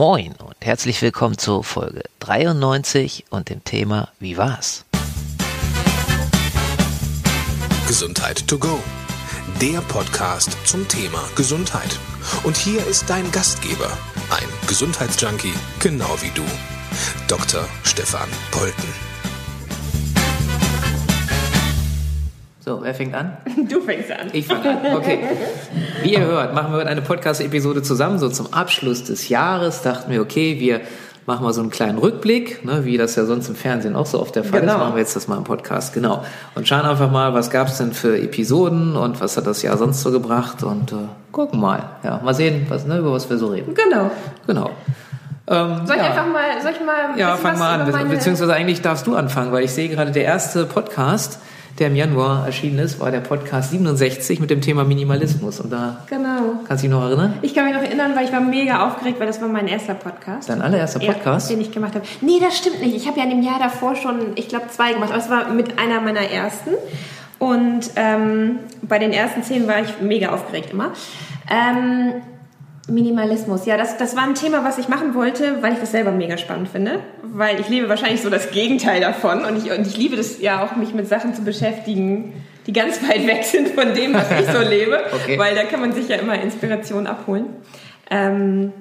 Moin und herzlich willkommen zur Folge 93 und dem Thema Wie war's? Gesundheit to go. Der Podcast zum Thema Gesundheit. Und hier ist dein Gastgeber, ein Gesundheitsjunkie, genau wie du, Dr. Stefan Polten. So, wer fängt an? Du fängst an. Ich fange an. Okay. Wie ihr hört, machen wir heute eine Podcast-Episode zusammen. So zum Abschluss des Jahres dachten wir, okay, wir machen mal so einen kleinen Rückblick, ne, wie das ja sonst im Fernsehen auch so oft der Fall Genau. ist. Machen wir jetzt das mal im Podcast. Genau. Und schauen einfach mal, was gab es denn für Episoden und was hat das Jahr sonst so gebracht und äh, gucken mal. Ja, mal sehen, was, ne, über was wir so reden. Genau. Genau. Ähm, Soll ich ja. einfach mal, soll ich mal Ja, fang mal an. meine- Beziehungsweise eigentlich darfst du anfangen, weil ich sehe gerade, der erste Podcast, der im Januar erschienen ist, war der Podcast 67 mit dem Thema Minimalismus. Und da Genau. kannst du dich noch erinnern? Ich kann mich noch erinnern, weil ich war mega aufgeregt, weil das war mein erster Podcast. Dein allererster Podcast? Ja, den ich gemacht habe. Nee, das stimmt nicht. Ich habe ja in dem Jahr davor schon, ich glaube, zwei gemacht. Aber es war mit einer meiner ersten. Und ähm, bei den ersten zehn war ich mega aufgeregt immer. Ähm, Minimalismus, ja, das, das war ein Thema, was ich machen wollte, weil ich das selber mega spannend finde. Weil ich lebe wahrscheinlich so das Gegenteil davon. Und ich, und ich liebe das ja auch, mich mit Sachen zu beschäftigen, die ganz weit weg sind von dem, was ich so lebe. Okay. Weil da kann man sich ja immer Inspiration abholen. Ähm,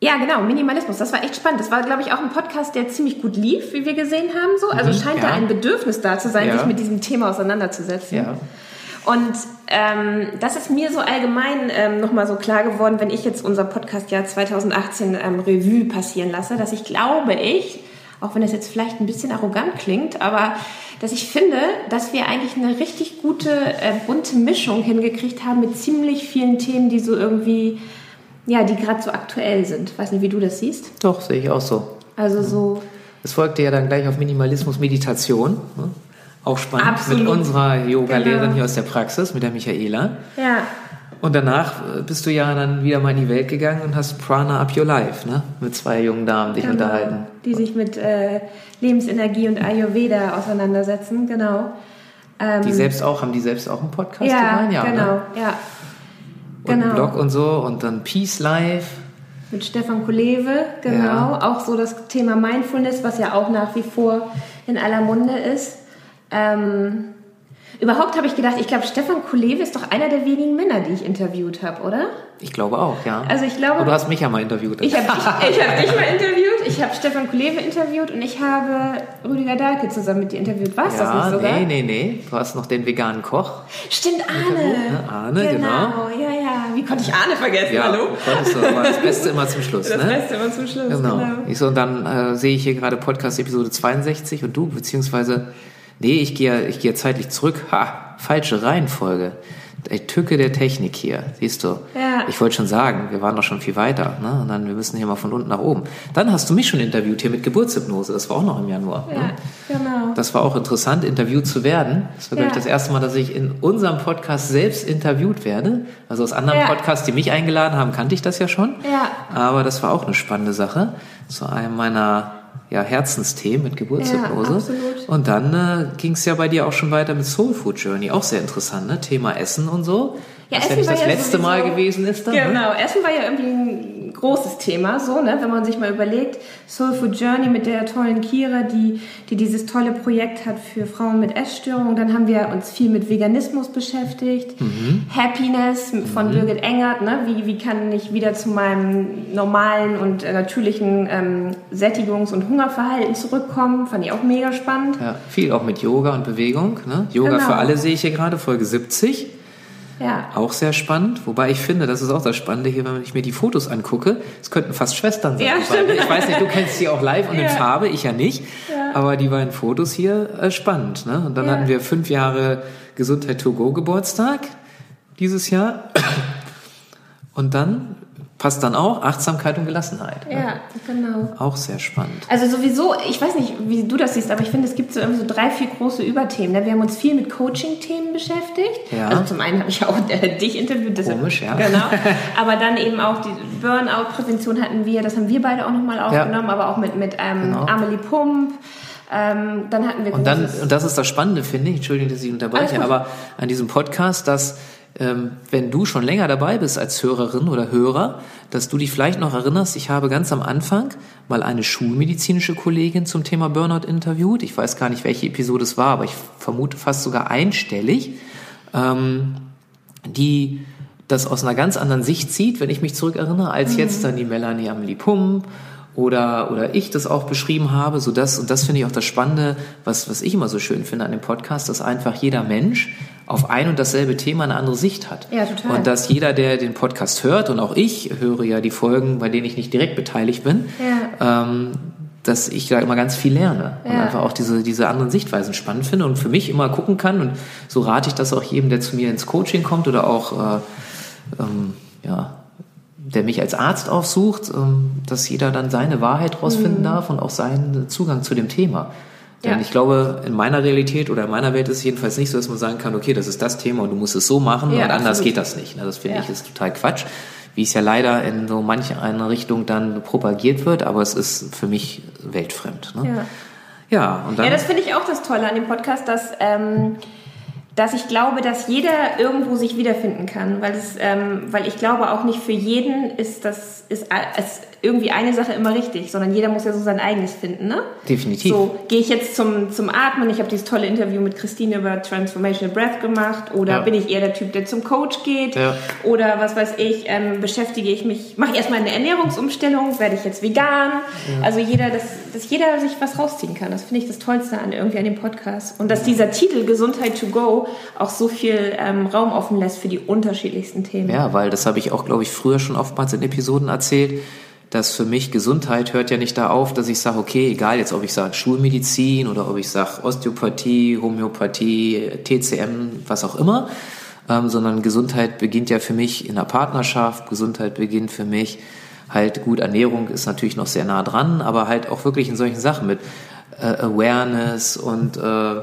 ja, genau, Minimalismus, das war echt spannend. Das war, glaube ich, auch ein Podcast, der ziemlich gut lief, wie wir gesehen haben. So. Also Mhm, scheint ja. da ein Bedürfnis da zu sein, Ja. sich mit diesem Thema auseinanderzusetzen. Ja. Und ähm, das ist mir so allgemein ähm, nochmal so klar geworden, wenn ich jetzt unser Podcastjahr 2018 ähm, Revue passieren lasse, dass ich glaube ich, auch wenn das jetzt vielleicht ein bisschen arrogant klingt, aber dass ich finde, dass wir eigentlich eine richtig gute, äh, bunte Mischung hingekriegt haben mit ziemlich vielen Themen, die so irgendwie, ja, die gerade so aktuell sind. Weiß nicht, wie du das siehst. Doch, sehe ich auch so. Also so, Es folgte ja dann gleich auf Minimalismus Meditation. Ne? Auch spannend. Absolut. Mit unserer Yoga-Lehrerin Genau. hier aus der Praxis, mit der Michaela. ja, Und danach äh, bist du ja dann wieder mal in die Welt gegangen und hast Prana Up Your Life, ne? Mit zwei jungen Damen dich unterhalten. die sich mit äh, Lebensenergie und Ayurveda auseinandersetzen, genau. Ähm, Die selbst auch, haben die selbst auch einen Podcast ja, gemeint? Ja, genau, Ne? ja. Und einen Genau. Blog und so und dann Peace Life. Mit Stefan Kolewe, genau. Ja. Auch so das Thema Mindfulness, was ja auch nach wie vor in aller Munde ist. Ähm, überhaupt habe ich gedacht, ich glaube, Stefan Kolewe ist doch einer der wenigen Männer, die ich interviewt habe, oder? Ich glaube auch, ja. Also ich glaube- Aber du hast mich ja mal interviewt. Ich habe dich, ich hab dich mal interviewt, ich habe Stefan Kolewe interviewt und ich habe Rüdiger Dahlke zusammen mit dir interviewt. War es das ja, nicht sogar? nee, nee, nee. Du hast noch den veganen Koch. Stimmt, Arne. ne? Arne, genau. genau. ja, ja. Wie konnte ich Arne vergessen? Ja, Hallo? konntest du, aber das Beste immer zum Schluss, Das ne? Beste immer zum Schluss, Genau. genau. Ich so, und dann äh, sehe ich hier gerade Podcast Episode 62 und du, beziehungsweise, nee, ich gehe ich gehe zeitlich zurück. Ha, falsche Reihenfolge. Die Tücke der Technik hier, siehst du. Ja. Ich wollte schon sagen, wir waren doch schon viel weiter, ne? Und dann, wir müssen hier mal von unten nach oben. Dann hast du mich schon interviewt hier mit Geburtshypnose, das war auch noch im Januar. Ja, Ne? genau. Das war auch interessant, interviewt zu werden. Das war, glaube ich, Ja. das erste Mal, dass ich in unserem Podcast selbst interviewt werde. Also aus anderen Ja. Podcasts, die mich eingeladen haben, kannte ich das ja schon. Ja. Aber das war auch eine spannende Sache. Zu einem meiner ja, Herzensthemen mit Geburtshypnose. Ja. Und dann äh, ging es ja bei dir auch schon weiter mit Soul Food Journey. Auch sehr interessant, ne? Thema Essen und so. Ja, ja Essen nicht war das ja letzte sowieso- Mal gewesen ist. Dann, Ne? Genau, Essen war ja irgendwie ein großes Thema, so, ne? wenn man sich mal überlegt, Soul Food Journey mit der tollen Kira, die, die dieses tolle Projekt hat für Frauen mit Essstörungen. Dann haben wir uns viel mit Veganismus beschäftigt, Mhm. Happiness von Birgit Engert, ne? wie, wie kann ich wieder zu meinem normalen und äh, natürlichen ähm, Sättigungs- und Hungerverhalten zurückkommen, fand ich auch mega spannend. Ja, viel auch mit Yoga und Bewegung. Ne? Yoga Genau. für alle sehe ich hier gerade, Folge 70. Ja, Auch sehr spannend, wobei ich finde, das ist auch das Spannende hier, wenn ich mir die Fotos angucke, es könnten fast Schwestern sein. Ja, stimmt. Ich weiß nicht, du kennst sie auch live und in Ja. Farbe, ich ja nicht. Aber die beiden Fotos hier, äh, spannend. Ne? Und dann Ja. hatten wir fünf Jahre Gesundheit to go Geburtstag dieses Jahr. Und dann passt dann auch Achtsamkeit und Gelassenheit. Ne? ja, genau. Auch sehr spannend. Also sowieso, ich weiß nicht, wie du das siehst, aber ich finde, es gibt so irgendwie so drei, vier große Überthemen. ne? Wir haben uns viel mit Coaching-Themen beschäftigt. Ja. Also zum einen habe ich auch äh, dich interviewt. deshalb- Komisch, ja. Genau. Aber dann eben auch die Burnout-Prävention hatten wir, das haben wir beide auch nochmal aufgenommen, aber auch mit, mit ähm, Genau. Amelie Pump. Ähm, dann hatten wir Und dann, und das ist das Spannende, finde ich, Entschuldigung, dass ich unterbreche, aber an diesem Podcast, dass wenn du schon länger dabei bist als Hörerin oder Hörer, dass du dich vielleicht noch erinnerst, ich habe ganz am Anfang mal eine schulmedizinische Kollegin zum Thema Burnout interviewt. Ich weiß gar nicht, welche Episode es war, aber ich vermute fast sogar einstellig, ähm, die das aus einer ganz anderen Sicht sieht, wenn ich mich zurückerinnere, als mhm. jetzt dann die Melanie Amelie Pump oder, oder ich das auch beschrieben habe, so das, und das finde ich auch das Spannende, was, was ich immer so schön finde an dem Podcast, dass einfach jeder Mensch auf ein und dasselbe Thema eine andere Sicht hat. Ja, total. Und dass jeder, der den Podcast hört, und auch ich höre ja die Folgen, bei denen ich nicht direkt beteiligt bin, ja. ähm, dass ich da immer ganz viel lerne ja. und einfach auch diese, diese anderen Sichtweisen spannend finde und für mich immer gucken kann. Und so rate ich das auch jedem, der zu mir ins Coaching kommt oder auch, äh, ähm, ja, der mich als Arzt aufsucht, ähm, dass jeder dann seine Wahrheit rausfinden mhm. darf und auch seinen Zugang zu dem Thema. Denn ja. ich glaube, in meiner Realität oder in meiner Welt ist es jedenfalls nicht so, dass man sagen kann, okay, das ist das Thema und du musst es so machen ja, und anders absolut. geht das nicht. Das finde ja. ich ist total Quatsch, wie es ja leider in so manche eine Richtung dann propagiert wird, aber es ist für mich weltfremd. Ne? Ja. Ja, und dann, ja, das finde ich auch das Tolle an dem Podcast, dass ähm, dass ich glaube, dass jeder irgendwo sich wiederfinden kann, weil es, ähm, weil ich glaube auch nicht für jeden ist das ist, ist irgendwie eine Sache immer richtig, sondern jeder muss ja so sein eigenes finden, ne? Definitiv. So gehe ich jetzt zum zum Atmen. Ich habe dieses tolle Interview mit Christine über Transformational Breath gemacht, oder ja. bin ich eher der Typ, der zum Coach geht, ja. oder was weiß ich, ähm, beschäftige ich mich, mache ich erstmal eine Ernährungsumstellung, werde ich jetzt vegan? Ja. Also jeder, dass, dass jeder sich was rausziehen kann. Das finde ich das Tollste an irgendwie an dem Podcast und dass dieser Titel Gesundheit to go auch so viel ähm, Raum offen lässt für die unterschiedlichsten Themen. Ja, weil das habe ich auch, glaube ich, früher schon oftmals in Episoden erzählt, dass für mich Gesundheit hört ja nicht da auf, dass ich sage, okay, egal jetzt, ob ich sage Schulmedizin oder ob ich sage Osteopathie, Homöopathie, TCM, was auch immer, ähm, sondern Gesundheit beginnt ja für mich in der Partnerschaft, Gesundheit beginnt für mich halt gut, Ernährung ist natürlich noch sehr nah dran, aber halt auch wirklich in solchen Sachen mit äh, Awareness und äh,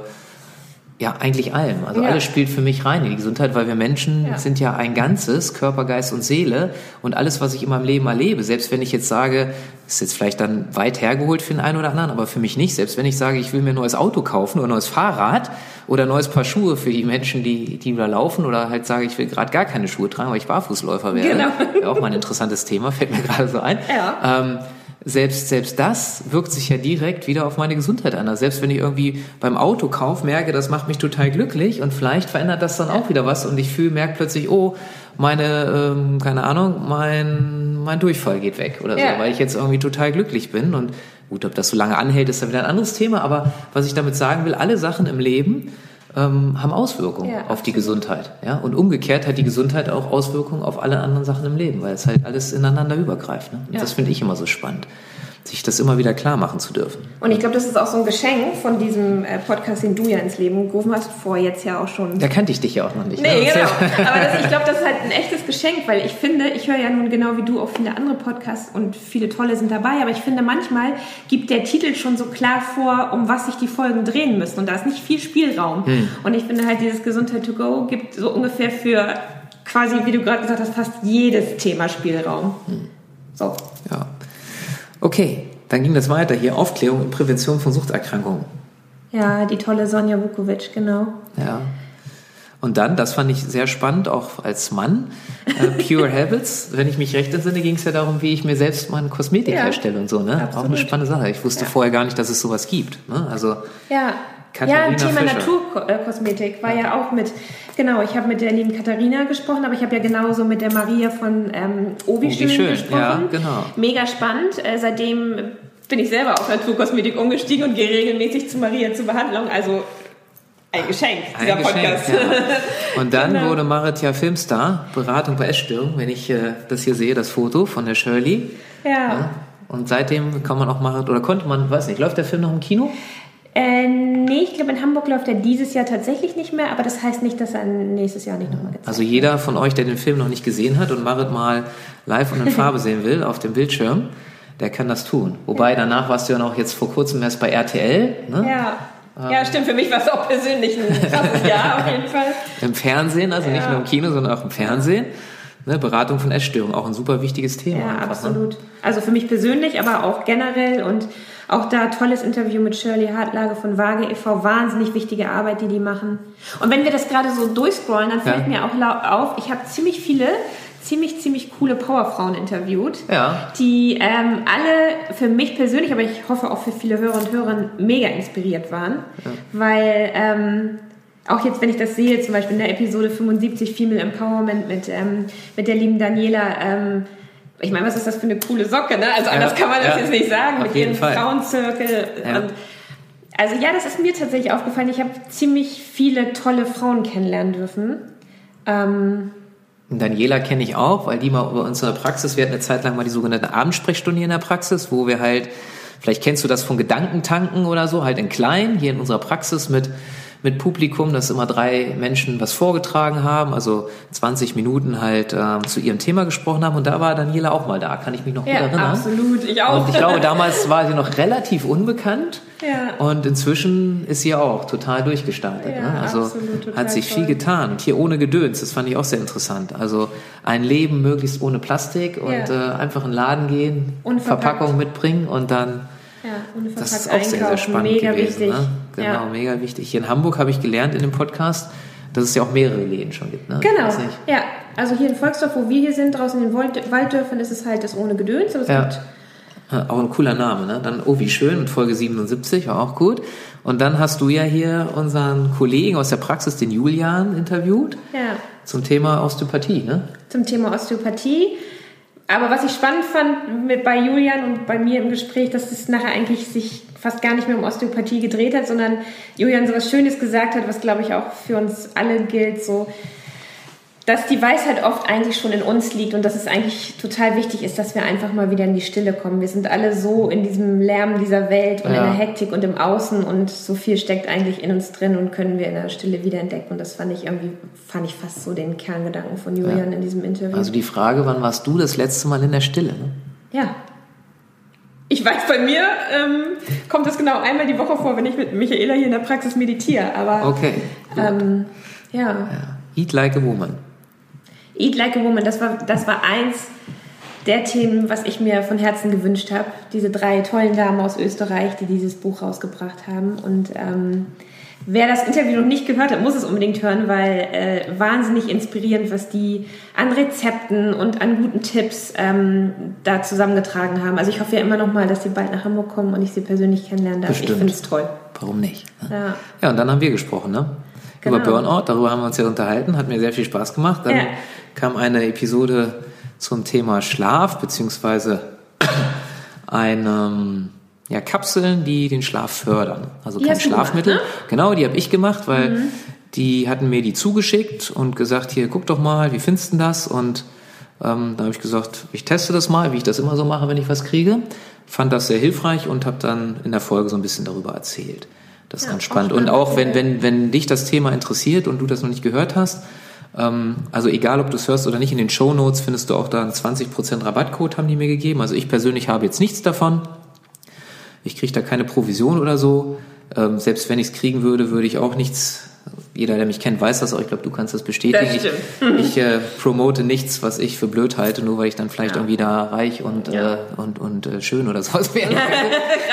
ja, eigentlich allem. Also ja. alles spielt für mich rein in die Gesundheit, weil wir Menschen ja. sind ja ein Ganzes, Körper, Geist und Seele. Und alles, was ich in meinem Leben erlebe, selbst wenn ich jetzt sage, ist jetzt vielleicht dann weit hergeholt für den einen oder anderen, aber für mich nicht. Selbst wenn ich sage, ich will mir ein neues Auto kaufen oder ein neues Fahrrad oder ein neues Paar Schuhe für die Menschen, die, die da laufen oder halt sage, ich will gerade gar keine Schuhe tragen, weil ich Barfußläufer werde. Genau. Wäre auch mal ein interessantes Thema, fällt mir gerade so ein. Ja. Ähm, selbst, selbst das wirkt sich ja direkt wieder auf meine Gesundheit an. Also selbst wenn ich irgendwie beim Autokauf merke, das macht mich total glücklich und vielleicht verändert das dann auch wieder was und ich fühle, merke plötzlich, oh, meine, ähm, keine Ahnung, mein, mein Durchfall geht weg oder so, ja. weil ich jetzt irgendwie total glücklich bin und gut, ob das so lange anhält, ist dann wieder ein anderes Thema, aber was ich damit sagen will, alle Sachen im Leben, ähm, haben Auswirkungen ja, auf die Gesundheit. Ja? Und umgekehrt hat die Gesundheit auch Auswirkungen auf alle anderen Sachen im Leben, weil es halt alles ineinander übergreift. Ne? Und ja. das finde ich immer so spannend sich das immer wieder klar machen zu dürfen. Und ich glaube, das ist auch so ein Geschenk von diesem äh, Podcast, den du ja ins Leben gerufen hast, vor jetzt ja auch schon. Da kannte ich dich ja auch noch nicht. Nee, ne? genau. Aber das, ich glaube, das ist halt ein echtes Geschenk, weil ich finde, ich höre ja nun genau wie du auch viele andere Podcasts und viele tolle sind dabei, aber ich finde, manchmal gibt der Titel schon so klar vor, um was sich die Folgen drehen müssen. Und da ist nicht viel Spielraum. Hm. Und ich finde halt, dieses Gesundheit to go gibt so ungefähr für quasi, wie du gerade gesagt hast, fast jedes Thema Spielraum. Hm. So. Ja. Okay, dann ging das weiter hier. Aufklärung und Prävention von Suchterkrankungen. Ja, die tolle Sonja Vukovic, genau. Ja. Und dann, das fand ich sehr spannend, auch als Mann, äh, Pure Habits. Wenn ich mich recht entsinne, ging es ja darum, wie ich mir selbst meine Kosmetik ja, herstelle und so. Ne? Absolut. Auch eine spannende Sache. Ich wusste ja. vorher gar nicht, dass es sowas gibt. Ne? Also, ja. Katharina ja, Thema. Naturkosmetik war ja. ja auch mit, genau, ich habe mit der lieben Katharina gesprochen, aber ich habe ja genauso mit der Maria von ähm, Obi, Obi Schön gesprochen. Ja, genau. Mega spannend. Äh, seitdem bin ich selber auf Naturkosmetik umgestiegen und gehe regelmäßig zu Maria zur Behandlung. Also ein Geschenk, dieser ein Podcast. Geschenk, ja. Und dann genau. wurde Marit ja Filmstar, Beratung bei Essstörungen, wenn ich äh, das hier sehe, das Foto von der Shirley. Ja. ja. Und seitdem kann man auch Marit, oder konnte man, weiß nicht, läuft der Film noch im Kino? Äh, nee, ich glaube, in Hamburg läuft er dieses Jahr tatsächlich nicht mehr, aber das heißt nicht, dass er nächstes Jahr nicht nochmal gezeigt. Also jeder von euch, der den Film noch nicht gesehen hat und Marit mal live und in Farbe sehen will auf dem Bildschirm, der kann das tun. Wobei, danach warst du ja noch jetzt vor kurzem erst bei RTL. Ne? Ja. Ähm, ja, stimmt. Für mich war es auch persönlich ein krasses Jahr auf jeden Fall. Im Fernsehen, also ja. nicht nur im Kino, sondern auch im Fernsehen. ne, Beratung von Essstörungen, auch ein super wichtiges Thema. Ja, einfach, ne? absolut. Also für mich persönlich, aber auch generell und auch da tolles Interview mit Shirley Hartlage von Waage e.V. Wahnsinnig wichtige Arbeit, die die machen. Und wenn wir das gerade so durchscrollen, dann fällt Ja. mir auch auf, ich habe ziemlich viele, ziemlich, ziemlich coole Powerfrauen interviewt, Ja. die ähm, alle für mich persönlich, aber ich hoffe auch für viele Hörer und Hörerinnen mega inspiriert waren, weil ähm, auch jetzt, wenn ich das sehe, zum Beispiel in der Episode 75 Female Empowerment mit, ähm, mit der lieben Daniela, ähm, ich meine, was ist das für eine coole Socke, ne? Also anders kann man das ja. jetzt nicht sagen, mit Fall. Frauenzirkel. Ja. Und also ja, das ist mir tatsächlich aufgefallen. Ich habe ziemlich viele tolle Frauen kennenlernen dürfen. Ähm, Daniela kenne ich auch, weil die mal bei uns in der Praxis, wir hatten eine Zeit lang mal die sogenannte Abendsprechstunde hier in der Praxis, wo wir halt, vielleicht kennst du das von Gedankentanken oder so, halt in klein, hier in unserer Praxis mit, mit Publikum, dass immer drei Menschen was vorgetragen haben, also 20 Minuten halt ähm, zu ihrem Thema gesprochen haben. Und da war Daniela auch mal da, kann ich mich noch gut ja, erinnern. absolut. Ich auch. Und ich glaube, damals war sie noch relativ unbekannt. Ja. Und inzwischen ist sie auch total durchgestartet. Ja, ne? Also absolut, hat sich toll. viel getan. Und hier ohne Gedöns, das fand ich auch sehr interessant. Also ein Leben möglichst ohne Plastik und Ja. äh, einfach in den Laden gehen. Verpackung mitbringen und dann, ja, ohne das ist auch sehr, sehr spannend gewesen. wichtig. Ne? Genau, Ja. mega wichtig. Hier in Hamburg habe ich gelernt in dem Podcast, dass es ja auch mehrere Läden schon gibt. Ne? Genau, ja. Also hier in Volksdorf, wo wir hier sind, draußen in den Wald- Walddörfern, ist es halt das ohne Gedöns. Aber es Ja. gibt Auch ein cooler Name, ne? Dann, oh, wie schön, mit Folge 77, war auch gut. Und dann hast du ja hier unseren Kollegen aus der Praxis, den Julian, interviewt ja, zum Thema Osteopathie, ne? zum Thema Osteopathie. Aber was ich spannend fand mit, bei Julian und bei mir im Gespräch, dass es nachher eigentlich sich fast gar nicht mehr um Osteopathie gedreht hat, sondern Julian so was Schönes gesagt hat, was glaube ich auch für uns alle gilt, so dass die Weisheit oft eigentlich schon in uns liegt und dass es eigentlich total wichtig ist, dass wir einfach mal wieder in die Stille kommen. Wir sind alle so in diesem Lärm dieser Welt und Ja. in der Hektik und im Außen und so viel steckt eigentlich in uns drin und können wir in der Stille wieder entdecken. Und das fand ich irgendwie, fand ich fast so den Kerngedanken von Julian in diesem Interview. Also die Frage, wann warst du das letzte Mal in der Stille? Ne? ja. Ich weiß, bei mir ähm, kommt das genau einmal die Woche vor, wenn ich mit Michaela hier in der Praxis meditiere. Aber Okay. ähm, ja. Ja. Eat like a woman. Eat Like a Woman, das war, das war eins der Themen, was ich mir von Herzen gewünscht habe. Diese drei tollen Damen aus Österreich, die dieses Buch rausgebracht haben. Und ähm, wer das Interview noch nicht gehört hat, muss es unbedingt hören, weil äh, wahnsinnig inspirierend, was die an Rezepten und an guten Tipps ähm, da zusammengetragen haben. Also ich hoffe ja immer noch mal, dass sie bald nach Hamburg kommen und ich sie persönlich kennenlernen darf. Bestimmt. Ich finde es toll. Warum nicht? Ne? Ja. Ja, und dann haben wir gesprochen, ne? Genau. Über Burnout, darüber haben wir uns ja unterhalten, hat mir sehr viel Spaß gemacht. Dann Ja. kam eine Episode zum Thema Schlaf, beziehungsweise ein, ähm, ja, Kapseln, die den Schlaf fördern. Also Die kein Schlafmittel. gemacht, ne? Genau, die habe ich gemacht, weil die hatten mir die zugeschickt und gesagt, hier, guck doch mal, wie findest du das? Und ähm, da habe ich gesagt, ich teste das mal, wie ich das immer so mache, wenn ich was kriege. Fand das sehr hilfreich und habe dann in der Folge so ein bisschen darüber erzählt. Das ist Ja, ganz auch spannend. Und spannend. auch wenn, wenn, wenn dich das Thema interessiert und du das noch nicht gehört hast, ähm, also egal, ob du es hörst oder nicht, in den Show Notes findest du auch da einen 20% Rabattcode, haben die mir gegeben. Also ich persönlich habe jetzt nichts davon. Ich kriege da keine Provision oder so. Ähm, selbst wenn ich es kriegen würde, würde ich auch nichts. Jeder, der mich kennt, weiß das auch. Ich glaube, du kannst das bestätigen. Das. Ich, ich äh, promote nichts, was ich für blöd halte, nur weil ich dann vielleicht Ja. irgendwie da reich und, Ja. äh, und, und äh, schön oder sowas wäre.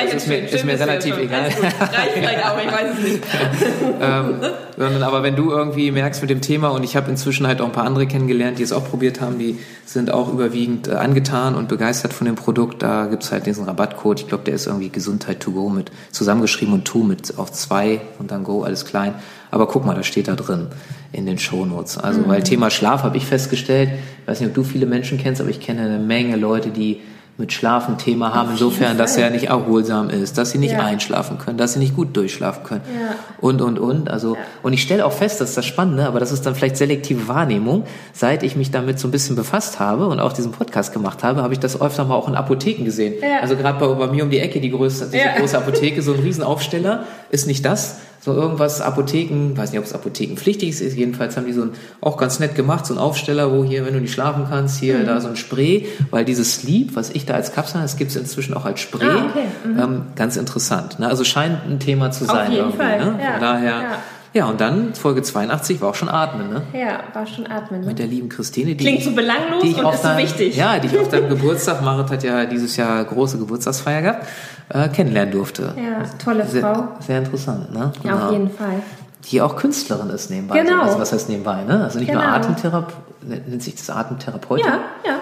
Das ist mir, ist mir relativ egal. Reicht vielleicht auch, ich weiß es nicht. ähm, sondern aber wenn du irgendwie merkst mit dem Thema und ich habe inzwischen halt auch ein paar andere kennengelernt, die es auch probiert haben, die sind auch überwiegend äh, angetan und begeistert von dem Produkt. Da gibt's halt diesen Rabattcode. Ich glaube, der ist irgendwie Gesundheit to go mit zusammengeschrieben und to mit auf zwei und dann go alles klein. Aber guck mal, das steht da drin in den Shownotes. Also Mhm. weil Thema Schlaf habe ich festgestellt, ich weiß nicht, ob du viele Menschen kennst, aber ich kenne eine Menge Leute, die mit Schlafen Thema haben, insofern, dass er nicht erholsam ist, dass sie nicht Ja. einschlafen können, dass sie nicht gut durchschlafen können Ja. und und und. Also und ich stelle auch fest, das ist das Spannende, aber das ist dann vielleicht selektive Wahrnehmung. Seit ich mich damit so ein bisschen befasst habe und auch diesen Podcast gemacht habe, habe ich das öfter mal auch in Apotheken gesehen. Ja. Also gerade bei, bei mir um die Ecke die größte, diese Ja. große Apotheke, so ein Riesenaufsteller ist nicht das. So irgendwas Apotheken, weiß nicht, ob es apothekenpflichtig ist, jedenfalls haben die so ein, auch ganz nett gemacht, so ein Aufsteller, wo hier, wenn du nicht schlafen kannst, hier, Mhm. da so ein Spray, weil dieses Sleep, was ich da als Kapsel habe, das gibt es inzwischen auch als Spray. Ah, okay. Ähm, ganz interessant. Ne? Also scheint ein Thema zu Auf sein jeden irgendwie. Fall, Ne? ja. Von daher, Ja. Ja, und dann Folge 82 war auch schon Atmen, ne? Ja, war schon Atmen. Ne? Mit der lieben Christine. Die Klingt so belanglos die ich und auf ist so dein- wichtig. Ja, die ich auf deinem Geburtstag, Marit hat ja dieses Jahr große Geburtstagsfeier gehabt, äh, kennenlernen durfte. Ja, tolle Frau. Sehr, sehr interessant, ne? Ja, auf jeden Fall. Die auch Künstlerin ist nebenbei. Genau. Also was heißt nebenbei, ne? Also nicht nur Genau. Atemtherapeut, nennt sich das Atemtherapeut? Ja, ja.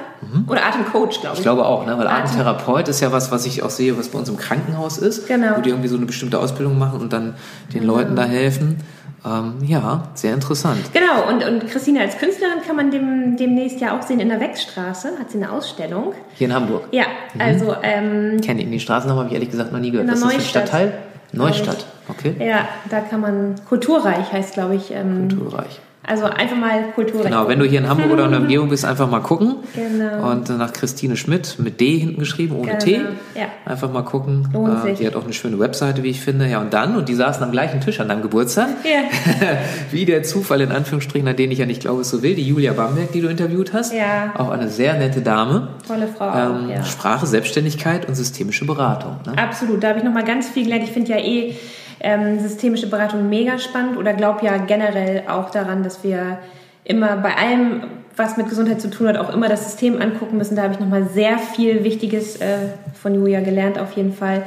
Oder Atemcoach, glaube ich. Ich glaube auch, ne? weil Atem- Atemtherapeut ist ja was, was ich auch sehe, was bei uns im Krankenhaus ist, Genau. wo die irgendwie so eine bestimmte Ausbildung machen und dann den Leuten da helfen. Ähm, ja, sehr interessant. Genau, und, und Christine als Künstlerin kann man dem, demnächst ja auch sehen in der Wechsstraße, hat sie eine Ausstellung. Hier in Hamburg. Ja, also, ähm, Kenne ich den Straßennamen, habe ich ehrlich gesagt noch nie gehört. Was ist das für ein. Stadtteil? Neustadt, okay. ja, da kann man, Kulturreich heißt, glaube ich, ähm, Kulturreich. Also einfach mal Kulturreich. Genau, wenn du hier in Hamburg oder in der Umgebung bist, einfach mal gucken. Genau. Und nach Christine Schmidt mit D hinten geschrieben, ohne Genau, T. ja. Einfach mal gucken. Lohnt Äh, sich. Die hat auch eine schöne Webseite, wie ich finde. Ja, und dann, und die saßen am gleichen Tisch an deinem Geburtstag. Ja. wie der Zufall in Anführungsstrichen, an den ich ja nicht glaube, es so will, die Julia Bamberg, die du interviewt hast. Ja. Auch eine sehr nette Dame. Tolle Frau Ähm, ja. Sprache, Selbstständigkeit und systemische Beratung. Ne? Absolut, da habe ich nochmal ganz viel gelernt. Ich finde ja eh ähm, systemische Beratung mega spannend oder glaube ja generell auch daran, dass wir immer bei allem, was mit Gesundheit zu tun hat, auch immer das System angucken müssen. Da habe ich nochmal sehr viel Wichtiges äh, von Julia gelernt, auf jeden Fall.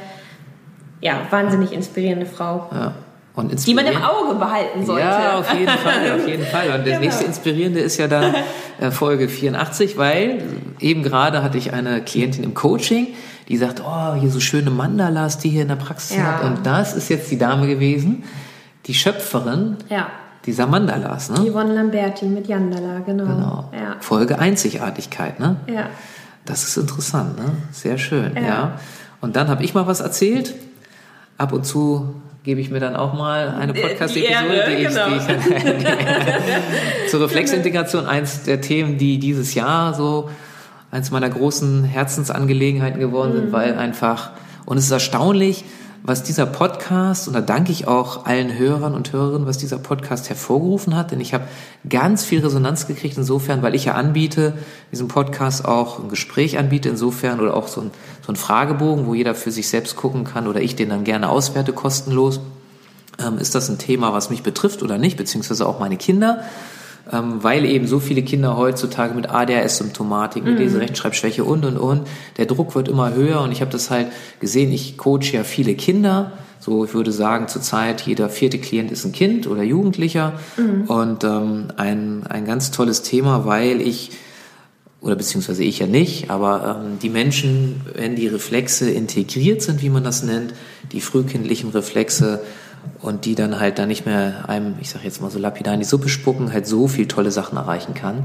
Ja, wahnsinnig inspirierende Frau, Ja. Und die man im Auge behalten sollte. Ja, auf jeden Fall, auf jeden Fall. Und das Genau. nächste Inspirierende ist ja dann äh, Folge 84, weil eben gerade hatte ich eine Klientin im Coaching, die sagt, oh, hier so schöne Mandalas, die hier in der Praxis Ja. habt. Und das ist jetzt die Dame gewesen, die Schöpferin Ja, dieser Mandalas. Ne? Yvonne Lamberti mit Yandala, genau. Genau. Ja. Folge Einzigartigkeit. Ne? ja. Das ist interessant, ne? Sehr schön, ja. Ja. Und dann habe ich mal was erzählt. Ab und zu gebe ich mir dann auch mal eine Die- Podcast-Episode, die die, ich, genau. die ich zur Reflexintegration, eins der Themen, die dieses Jahr so eins meiner großen Herzensangelegenheiten geworden Mhm. sind, weil einfach, und es ist erstaunlich, was dieser Podcast, und da danke ich auch allen Hörern und Hörerinnen, was dieser Podcast hervorgerufen hat, denn ich habe ganz viel Resonanz gekriegt insofern, weil ich ja anbiete, diesen Podcast auch ein Gespräch anbiete insofern oder auch so ein, so ein Fragebogen, wo jeder für sich selbst gucken kann oder ich den dann gerne auswerte kostenlos. Ähm, ist das ein Thema, was mich betrifft oder nicht, beziehungsweise auch meine Kinder? Ähm, weil eben so viele Kinder heutzutage mit ADHS-Symptomatik, mit Leserechtschreibschwäche und und und, der Druck wird immer höher und ich habe das halt gesehen, ich coache ja viele Kinder, so ich würde sagen zurzeit jeder vierte Klient ist ein Kind oder Jugendlicher. Und ähm, ein, ein ganz tolles Thema, weil ich oder beziehungsweise ich ja nicht, aber ähm, die Menschen, wenn die Reflexe integriert sind, wie man das nennt, die frühkindlichen Reflexe und die dann halt dann nicht mehr einem, ich sag jetzt mal so lapidar in die Suppe spucken, halt so viel tolle Sachen erreichen kann.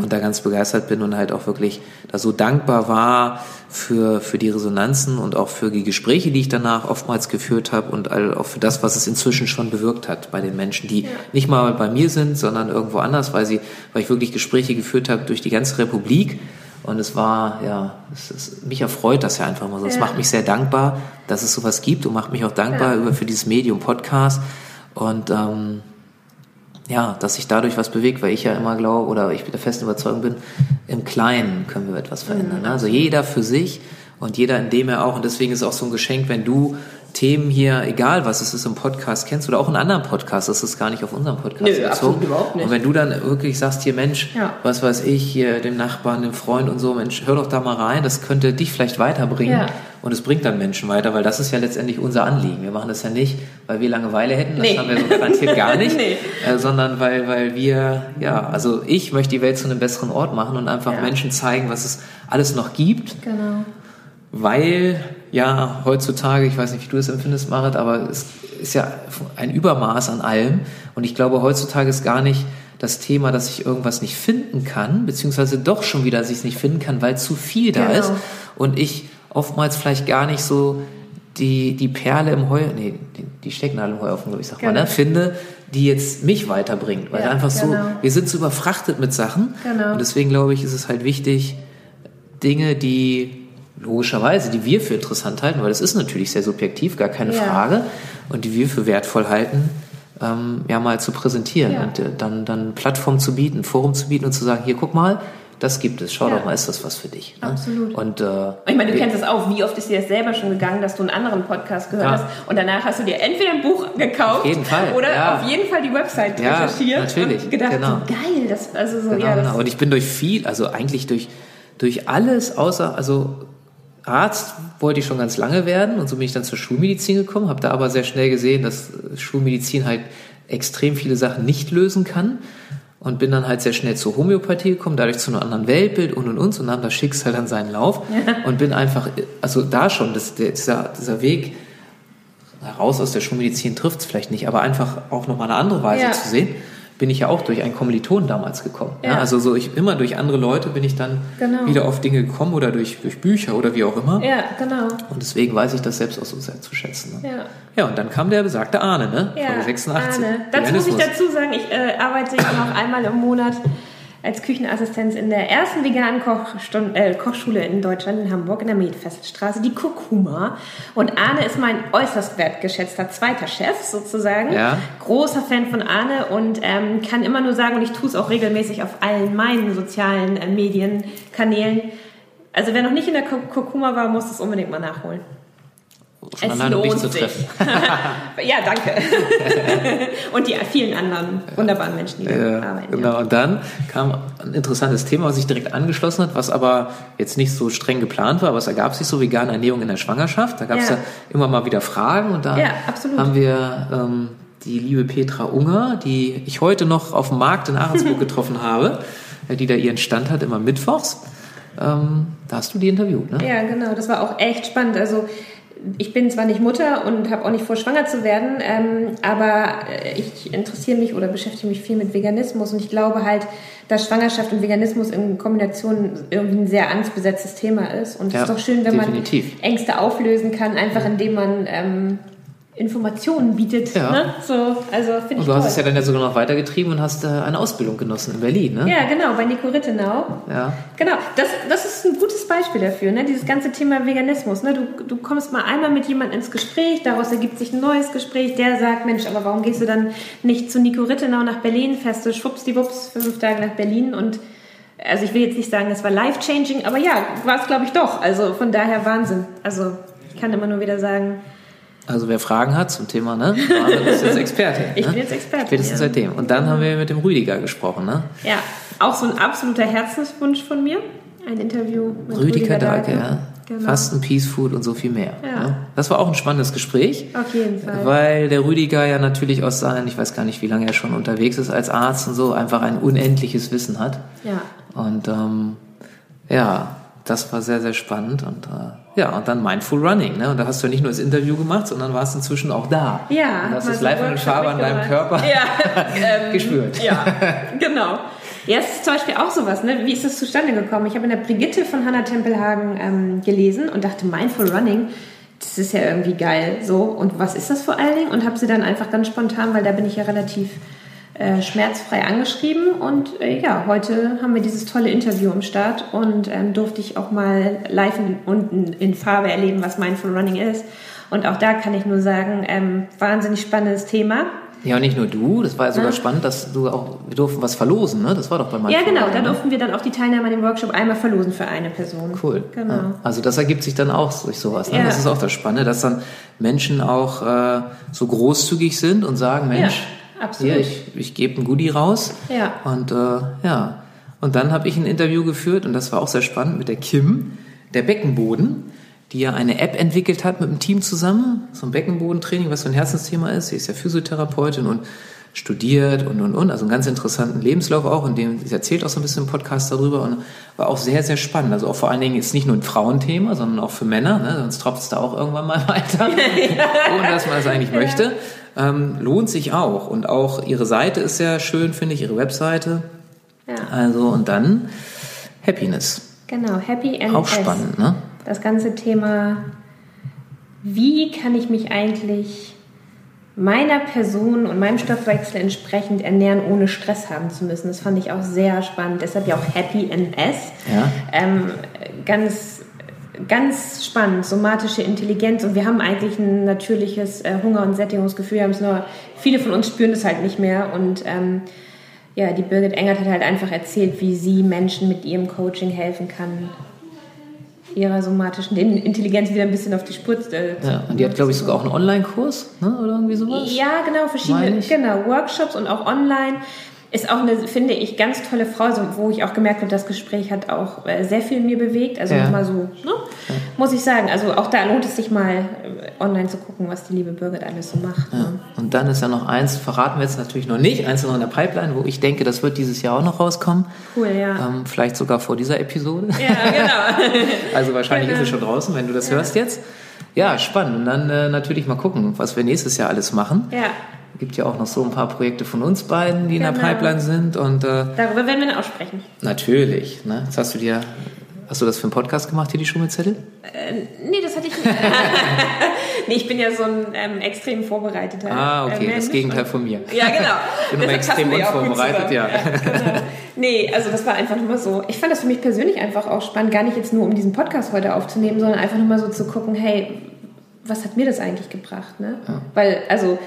Und da ganz begeistert bin und halt auch wirklich da so dankbar war für, für die Resonanzen und auch für die Gespräche, die ich danach oftmals geführt habe und all- auch für das, was es inzwischen schon bewirkt hat bei den Menschen, die nicht mal bei mir sind, sondern irgendwo anders, weil sie, weil ich wirklich Gespräche geführt habe durch die ganze Republik und es war, ja, es ist, mich erfreut das ja einfach mal so. Es Ja. macht mich sehr dankbar, dass es sowas gibt und macht mich auch dankbar Ja. über für dieses Medium Podcast und ähm, ja, dass sich dadurch was bewegt, weil ich ja immer glaube oder ich der festen Überzeugung bin, im Kleinen können wir etwas verändern. ne? Also jeder für sich und jeder in dem er auch und deswegen ist es auch so ein Geschenk, wenn du Themen hier, egal was es ist im Podcast kennst oder auch in anderen Podcasts, das ist gar nicht auf unserem Podcast Nö, absolut überhaupt nicht. Und wenn du dann wirklich sagst, hier Mensch, Ja. was weiß ich, hier dem Nachbarn, dem Freund und so, Mensch, hör doch da mal rein, das könnte dich vielleicht weiterbringen. Ja. Und es bringt dann Menschen weiter, weil das ist ja letztendlich unser Anliegen. Wir machen das ja nicht, weil wir Langeweile hätten, das Nee. haben wir so garantiert gar nicht, Nee. äh, sondern weil, weil wir, ja, also ich möchte die Welt zu einem besseren Ort machen und einfach Ja. Menschen zeigen, was es alles noch gibt, Genau. weil ja heutzutage, ich weiß nicht, wie du es empfindest, Marit, aber es ist ja ein Übermaß an allem und ich glaube, heutzutage ist gar nicht das Thema, dass ich irgendwas nicht finden kann, beziehungsweise doch schon wieder, dass ich es nicht finden kann, weil zu viel da Genau. ist und ich oftmals vielleicht gar nicht so die, die Perle im Heu, nee, die, die Stecknadel im Heuhaufen, glaube ich, sag mal, Genau. ne, finde, die jetzt mich weiterbringt, weil Ja, einfach so, genau. wir sind so überfrachtet mit Sachen Genau. und deswegen glaube ich, ist es halt wichtig, Dinge, die logischerweise, die wir für interessant halten, weil das ist natürlich sehr subjektiv, gar keine Ja. Frage, und die wir für wertvoll halten, ähm, ja mal zu präsentieren Ja. und äh, dann dann Plattform zu bieten, Forum zu bieten und zu sagen, hier guck mal, das gibt es. Schau Ja. doch mal, ist das was für dich? Ne? Absolut. Und äh, Ich meine, du kennst es auch. Wie oft ist dir das selber schon gegangen, dass du einen anderen Podcast gehört Ja. hast und danach hast du dir entweder ein Buch gekauft Auf jeden Fall, oder ja. auf jeden Fall die Website recherchiert natürlich, und gedacht, genau. so geil, das also so Genau, ja, das, genau. Und ich bin durch viel, also eigentlich durch, durch alles außer, also Arzt wollte ich schon ganz lange werden und so bin ich dann zur Schulmedizin gekommen, habe da aber sehr schnell gesehen, dass Schulmedizin halt extrem viele Sachen nicht lösen kann und bin dann halt sehr schnell zur Homöopathie gekommen, dadurch zu einem anderen Weltbild und und und und nahm das Schicksal dann seinen Lauf und bin einfach, also da schon, das, dieser, dieser Weg raus aus der Schulmedizin trifft es vielleicht nicht, aber einfach auch nochmal eine andere Weise Ja. zu sehen, bin ich ja auch durch einen Kommiliton damals gekommen. Ja. Ja. also so ich immer durch andere Leute bin ich dann Genau. wieder auf Dinge gekommen oder durch, durch Bücher oder wie auch immer. ja, genau. Und deswegen weiß ich das selbst auch so sehr zu schätzen. Ne? Ja. ja, und dann kam der besagte Arne, ne? Ja, Folge 86. Arne. Dazu muss ich dazu sagen, ich äh, arbeite ja noch einmal im Monat als Küchenassistenz in der ersten veganen Kochstund, äh, Kochschule in Deutschland, in Hamburg, in der Medfeststraße, die Kurkuma. Und Arne ist mein äußerst wertgeschätzter zweiter Chef sozusagen. Ja. Großer Fan von Arne und ähm, kann immer nur sagen, und ich tue es auch regelmäßig auf allen meinen sozialen äh, Medienkanälen. Also wer noch nicht in der Kur- Kurkuma war, muss es unbedingt mal nachholen. Schon Es allein, um lohnt zu sich. ja, danke. und die vielen anderen wunderbaren Menschen, die da Ja, arbeiten. genau. Und dann kam ein interessantes Thema, was sich direkt angeschlossen hat, was aber jetzt nicht so streng geplant war, aber es ergab sich so vegane Ernährung in der Schwangerschaft. Da gab es Ja. ja. immer mal wieder Fragen und da Ja, haben wir ähm, die liebe Petra Unger, die ich heute noch auf dem Markt in Ahrensburg getroffen habe, äh, die da ihren Stand hat, immer mittwochs. Ähm, da hast du die interviewt, ne? Ja, genau. Das war auch echt spannend. Also ich bin zwar nicht Mutter und habe auch nicht vor, schwanger zu werden, ähm, aber äh, ich interessiere mich oder beschäftige mich viel mit Veganismus und ich glaube halt, dass Schwangerschaft und Veganismus in Kombination irgendwie ein sehr angstbesetztes Thema ist. Und es Ja, ist doch schön, wenn definitiv. man Ängste auflösen kann, einfach indem man ähm, Informationen bietet. Ja. Ne? So, also finde ich Und du toll. hast es ja dann ja sogar noch weitergetrieben und hast äh, eine Ausbildung genossen in Berlin, ne? ja, genau, bei Nico Rittenau. Ja. Genau, das, das ist ein gutes Beispiel dafür, ne? dieses ganze Thema Veganismus. Ne? Du, du kommst mal einmal mit jemandem ins Gespräch, daraus ergibt sich ein neues Gespräch, der sagt, Mensch, aber warum gehst du dann nicht zu Nico Rittenau nach Berlin, fährst du schwuppsdiwupps fünf Tage nach Berlin und also ich will jetzt nicht sagen, es war life-changing, aber ja, war es glaube ich doch. Also von daher Wahnsinn. Also ich kann immer nur wieder sagen, Also wer Fragen hat zum Thema, ne? Marvin ist jetzt Experte. Ich ne? bin jetzt Expertin, Spätestens ja. seitdem. Und dann haben wir mit dem Rüdiger gesprochen, ne? ja, auch so ein absoluter Herzenswunsch von mir. Ein Interview mit Rüdiger Dahlke, ja. Genau. Fasten, Peace Food und so viel mehr. Ja. Ne? Das war auch ein spannendes Gespräch. Auf jeden Fall. Weil der Rüdiger ja natürlich aus seinen, ich weiß gar nicht, wie lange er schon unterwegs ist als Arzt und so, einfach ein unendliches Wissen hat. Ja. Und ähm, ja, das war sehr, sehr spannend. Und äh, ja, und dann Mindful Running. Ne? Und da hast du ja nicht nur das Interview gemacht, sondern warst inzwischen auch da. Ja, Und hast das live Workshop Farbe an deinem. Körper ja, ähm, gespürt. Ja, genau. Ja, es ist zum Beispiel auch sowas, ne? Wie ist das zustande gekommen? Ich habe in der Brigitte von Hannah Tempelhagen ähm, gelesen und dachte, Mindful Running, das ist ja irgendwie geil. So, und was ist das vor allen Dingen? Und habe sie dann einfach ganz spontan, weil da bin ich ja relativ äh, schmerzfrei angeschrieben. Und äh, ja, heute haben wir dieses tolle Interview am Start und ähm, durfte ich auch mal live unten in Farbe erleben, was Mindful Running ist. Und auch da kann ich nur sagen, ähm, wahnsinnig spannendes Thema. Ja, und nicht nur du, das war ja sogar Ja. spannend, dass du auch, wir durften was verlosen, ne? Das war doch bei Mindful Ja, genau. Da Running, ne? durften wir dann auch die Teilnehmer an dem Workshop einmal verlosen für eine Person. Cool. Genau. Ja. Also das ergibt sich dann auch durch sowas. Ne? Ja. Das ist auch das Spannende, dass dann Menschen auch äh, so großzügig sind und sagen, Mensch, absolut. hier, ich, ich gebe ein Goodie raus. Ja. Und äh, ja. Und dann habe ich ein Interview geführt und das war auch sehr spannend mit der Kim, der Beckenboden, die ja eine App entwickelt hat mit einem Team zusammen, so ein Beckenbodentraining, was so ein Herzensthema ist. Sie ist ja Physiotherapeutin und studiert und und und, also einen ganz interessanten Lebenslauf auch, in dem sie erzählt auch so ein bisschen im Podcast darüber und war auch sehr, sehr spannend. Also auch vor allen Dingen ist nicht nur ein Frauenthema, sondern auch für Männer, ne? sonst tropft es da auch irgendwann mal weiter, ohne dass man das eigentlich möchte. Ähm, lohnt sich auch. Und auch ihre Seite ist sehr schön, finde ich, ihre Webseite. Ja. Also und dann Happiness. Genau, Happy and Auch spannend, ne? Das ganze Thema, wie kann ich mich eigentlich meiner Person und meinem Stoffwechsel entsprechend ernähren, ohne Stress haben zu müssen. Das fand ich auch sehr spannend. Deshalb ja auch Happy and S. Ja. Ähm, ganz, ganz spannend, somatische Intelligenz. Und wir haben eigentlich ein natürliches äh, Hunger- und Sättigungsgefühl. Wir haben es nur, viele von uns spüren es halt nicht mehr. Und ähm, ja, die Birgit Engert hat halt einfach erzählt, wie sie Menschen mit ihrem Coaching helfen kann, ihrer somatischen Intelligenz wieder ein bisschen auf die Spur zu Ja, und die hat, glaube ich, sogar auch einen Online-Kurs ne? oder irgendwie sowas. Ja, genau, verschiedene genau, Workshops und auch online ist auch eine, finde ich, ganz tolle Frau, so, wo ich auch gemerkt habe, das Gespräch hat auch äh, sehr viel in mir bewegt. Also ja. mal so, ne? Ja. muss ich sagen. Also auch da lohnt es sich mal äh, online zu gucken, was die liebe Birgit alles so macht. Ja. Ne? Und dann ist ja noch eins, verraten wir jetzt natürlich noch nicht, eins ist noch in der Pipeline, wo ich denke, das wird dieses Jahr auch noch rauskommen. Cool, ja. Ähm, vielleicht sogar vor dieser Episode. Ja, genau. also wahrscheinlich genau. ist es schon draußen, wenn du das hörst jetzt. Ja, spannend. Und dann äh, natürlich mal gucken, was wir nächstes Jahr alles machen. Ja gibt ja auch noch so ein paar Projekte von uns beiden, die genau. in der genau. Pipeline sind. Und, äh, Darüber werden wir dann auch sprechen. Natürlich. Ne? Jetzt hast du dir, hast du das für einen Podcast gemacht, hier die Schummelzettel? Äh, nee, das hatte ich nicht. nee, ich bin ja so ein ähm, extrem vorbereiteter Ah, okay, äh, das Gegenteil von mir. Ja, genau. ich bin immer extrem unvorbereitet, ja. ja genau. Nee, also das war einfach nur so, ich fand das für mich persönlich einfach auch spannend, gar nicht jetzt nur um diesen Podcast heute aufzunehmen, sondern einfach nur mal so zu gucken, hey, was hat mir das eigentlich gebracht? Ne? Ja. Weil, also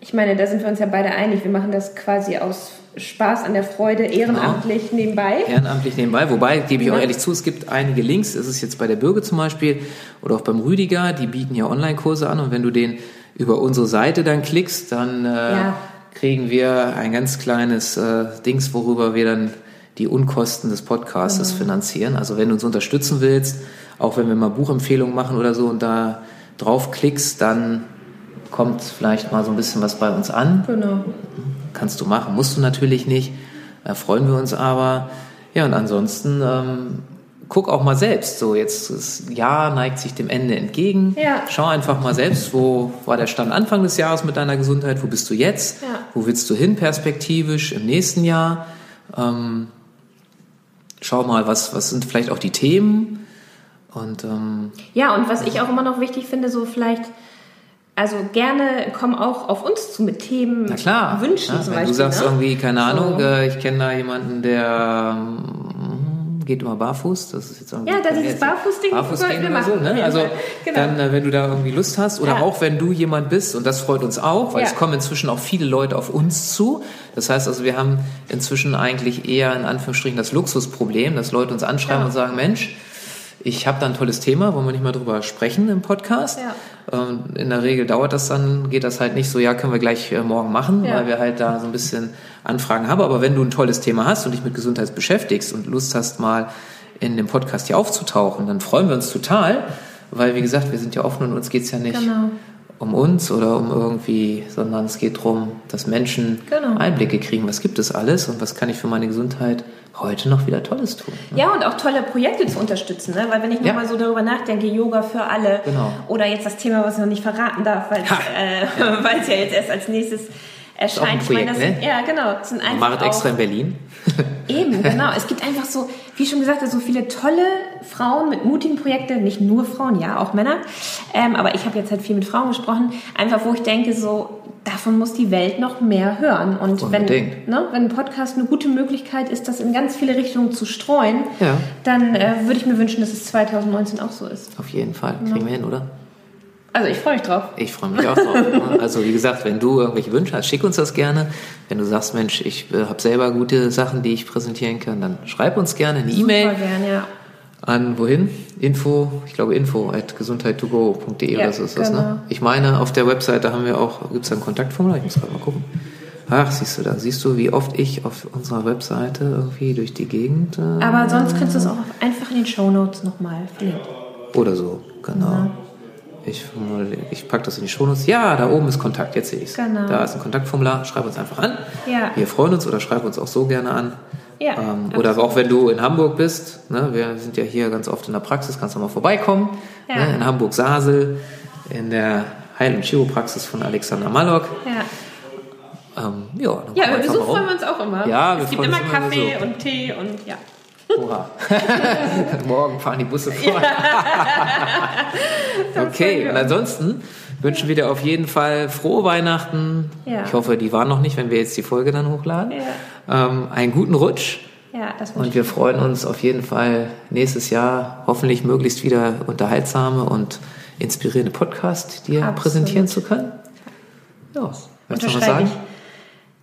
ich meine, da sind wir uns ja beide einig. Wir machen das quasi aus Spaß an der Freude, ehrenamtlich genau. nebenbei. Ehrenamtlich nebenbei, wobei, gebe ich auch ehrlich zu, es gibt einige Links, das ist jetzt bei der Bürger zum Beispiel oder auch beim Rüdiger, die bieten ja Online-Kurse an und wenn du den über unsere Seite dann klickst, dann äh, ja. kriegen wir ein ganz kleines äh, Dings, worüber wir dann die Unkosten des Podcasts genau. finanzieren. Also wenn du uns unterstützen willst, auch wenn wir mal Buchempfehlungen machen oder so und da draufklickst, dann kommt vielleicht mal so ein bisschen was bei uns an. Genau. Kannst du machen, musst du natürlich nicht. Da freuen wir uns aber. Ja, und ansonsten ähm, guck auch mal selbst. So, jetzt das Jahr neigt sich dem Ende entgegen. Ja. Schau einfach mal selbst, wo war der Stand Anfang des Jahres mit deiner Gesundheit? Wo bist du jetzt? Ja. Wo willst du hin perspektivisch im nächsten Jahr? Ähm, schau mal, was, was sind vielleicht auch die Themen? Und, ähm, ja, und was ich auch immer noch wichtig finde, so vielleicht also gerne komm auch auf uns zu mit Themen, Na klar. Wünschen ja, zum wenn Beispiel. Du sagst ne? irgendwie, keine Ahnung, so. äh, ich kenne da jemanden, der mm, geht immer barfuß. Das ist jetzt irgendwie ja, das ist das Barfußding. Barfuß gehen oder so. Ne? Also genau. dann, äh, wenn du da irgendwie Lust hast oder ja. auch wenn du jemand bist und das freut uns auch, weil ja. es kommen inzwischen auch viele Leute auf uns zu. Das heißt also, wir haben inzwischen eigentlich eher in Anführungsstrichen das Luxusproblem, dass Leute uns anschreiben und sagen, Mensch, ich habe da ein tolles Thema, wollen wir nicht mal drüber sprechen im Podcast. Ja. Ähm, in der Regel dauert das dann, geht das halt nicht so, ja, können wir gleich äh, morgen machen, ja. weil wir halt da so ein bisschen Anfragen haben. Aber wenn du ein tolles Thema hast und dich mit Gesundheit beschäftigst und Lust hast, mal in dem Podcast hier aufzutauchen, dann freuen wir uns total, weil wie gesagt, wir sind ja offen und uns geht's ja nicht genau. Um uns oder um irgendwie, sondern es geht darum, dass Menschen genau. Einblicke kriegen, was gibt es alles und was kann ich für meine Gesundheit heute noch wieder Tolles tun. Ne? Ja, und auch tolle Projekte zu unterstützen. Ne? Weil wenn ich ja. nochmal so darüber nachdenke, Yoga für alle genau. oder jetzt das Thema, was ich noch nicht verraten darf, weil äh, es ja jetzt erst als nächstes erscheint. Projekt, ich meine, das ne? ja genau, das sind einfach Macht extra in Berlin. eben, genau. Es gibt einfach so, wie schon gesagt, so viele tolle Frauen mit mutigen Projekten, nicht nur Frauen, ja, auch Männer. Ähm, aber ich habe jetzt halt viel mit Frauen gesprochen, einfach wo ich denke, so davon muss die Welt noch mehr hören. Und wenn, ne, wenn ein Podcast eine gute Möglichkeit ist, das in ganz viele Richtungen zu streuen, ja. dann äh, würde ich mir wünschen, dass es 2019 auch so ist. Auf jeden Fall. Kriegen ja. wir hin, oder? Also ich freue mich drauf. Ich freue mich auch drauf. also wie gesagt, wenn du irgendwelche Wünsche hast, schick uns das gerne. Wenn du sagst, Mensch, ich äh, habe selber gute Sachen, die ich präsentieren kann, dann schreib uns gerne eine E-Mail. Gerne, ja. An wohin? Info, ich glaube info at gesundheit2go.de ja, oder so ist das, ne? genau. ne? Ich meine, auf der Webseite haben wir auch, gibt es ein Kontaktformular? Ich muss gerade mal gucken. Ach, siehst du da, siehst du, wie oft ich auf unserer Webseite irgendwie durch die Gegend. Äh, Aber sonst kannst du es auch einfach in den Shownotes nochmal verlinken. Oder so, genau. Ja. Ich, ich packe das in die Shownotes. Ja, da oben ist Kontakt, jetzt sehe ich es. Genau. Da ist ein Kontaktformular, schreib uns einfach an. Ja. Wir freuen uns oder schreib uns auch so gerne an. Ja, ähm, oder auch wenn du in Hamburg bist, ne, wir sind ja hier ganz oft in der Praxis, kannst du mal vorbeikommen. Ja. Ne, in Hamburg-Sasel, in der Heil- und Chiropraxis von Alexander Mallock. Ja. Ähm, ja, ja über Besuch freuen wir uns auch immer. Ja, wir es gibt immer Kaffee und Tee und ja. Oha. Morgen fahren die Busse vor. okay, und ansonsten wünschen wir dir auf jeden Fall frohe Weihnachten. Ja. Ich hoffe, die waren noch nicht, wenn wir jetzt die Folge dann hochladen. Ja. Ähm, einen guten Rutsch. Ja, das und wir freuen uns auf jeden Fall nächstes Jahr hoffentlich möglichst wieder unterhaltsame und inspirierende Podcast dir Absolut. präsentieren zu können. Ja, möchtest du noch was sagen? Ich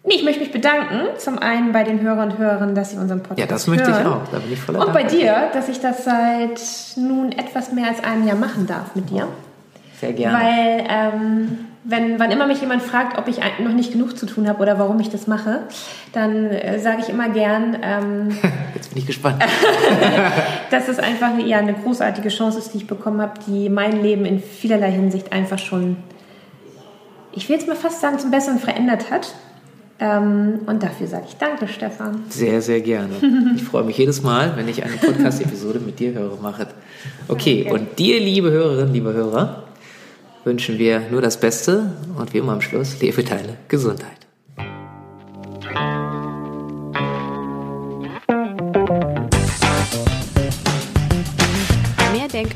Nee, ich möchte mich bedanken. Zum einen bei den Hörern und Hörerinnen, dass sie unseren Podcast Ja, das möchte hören. ich auch. Da bin ich voller Und bei Dank. dir, dass ich das seit nun etwas mehr als einem Jahr machen darf mit dir. Sehr gerne. Weil, ähm, wenn, wann immer mich jemand fragt, ob ich noch nicht genug zu tun habe oder warum ich das mache, dann äh, sage ich immer gern, ähm, Jetzt bin ich gespannt. dass es einfach ja, eine großartige Chance ist, die ich bekommen habe, die mein Leben in vielerlei Hinsicht einfach schon, ich will jetzt mal fast sagen, zum Besseren verändert hat. Ähm, und dafür sage ich Danke, Stefan. Sehr, sehr gerne. Ich freue mich jedes Mal, wenn ich eine Podcast-Episode mit dir höre, mache. Okay, Danke. und dir, liebe Hörerinnen, liebe Hörer, wünschen wir nur das Beste und wie immer am Schluss, lebe deine Gesundheit.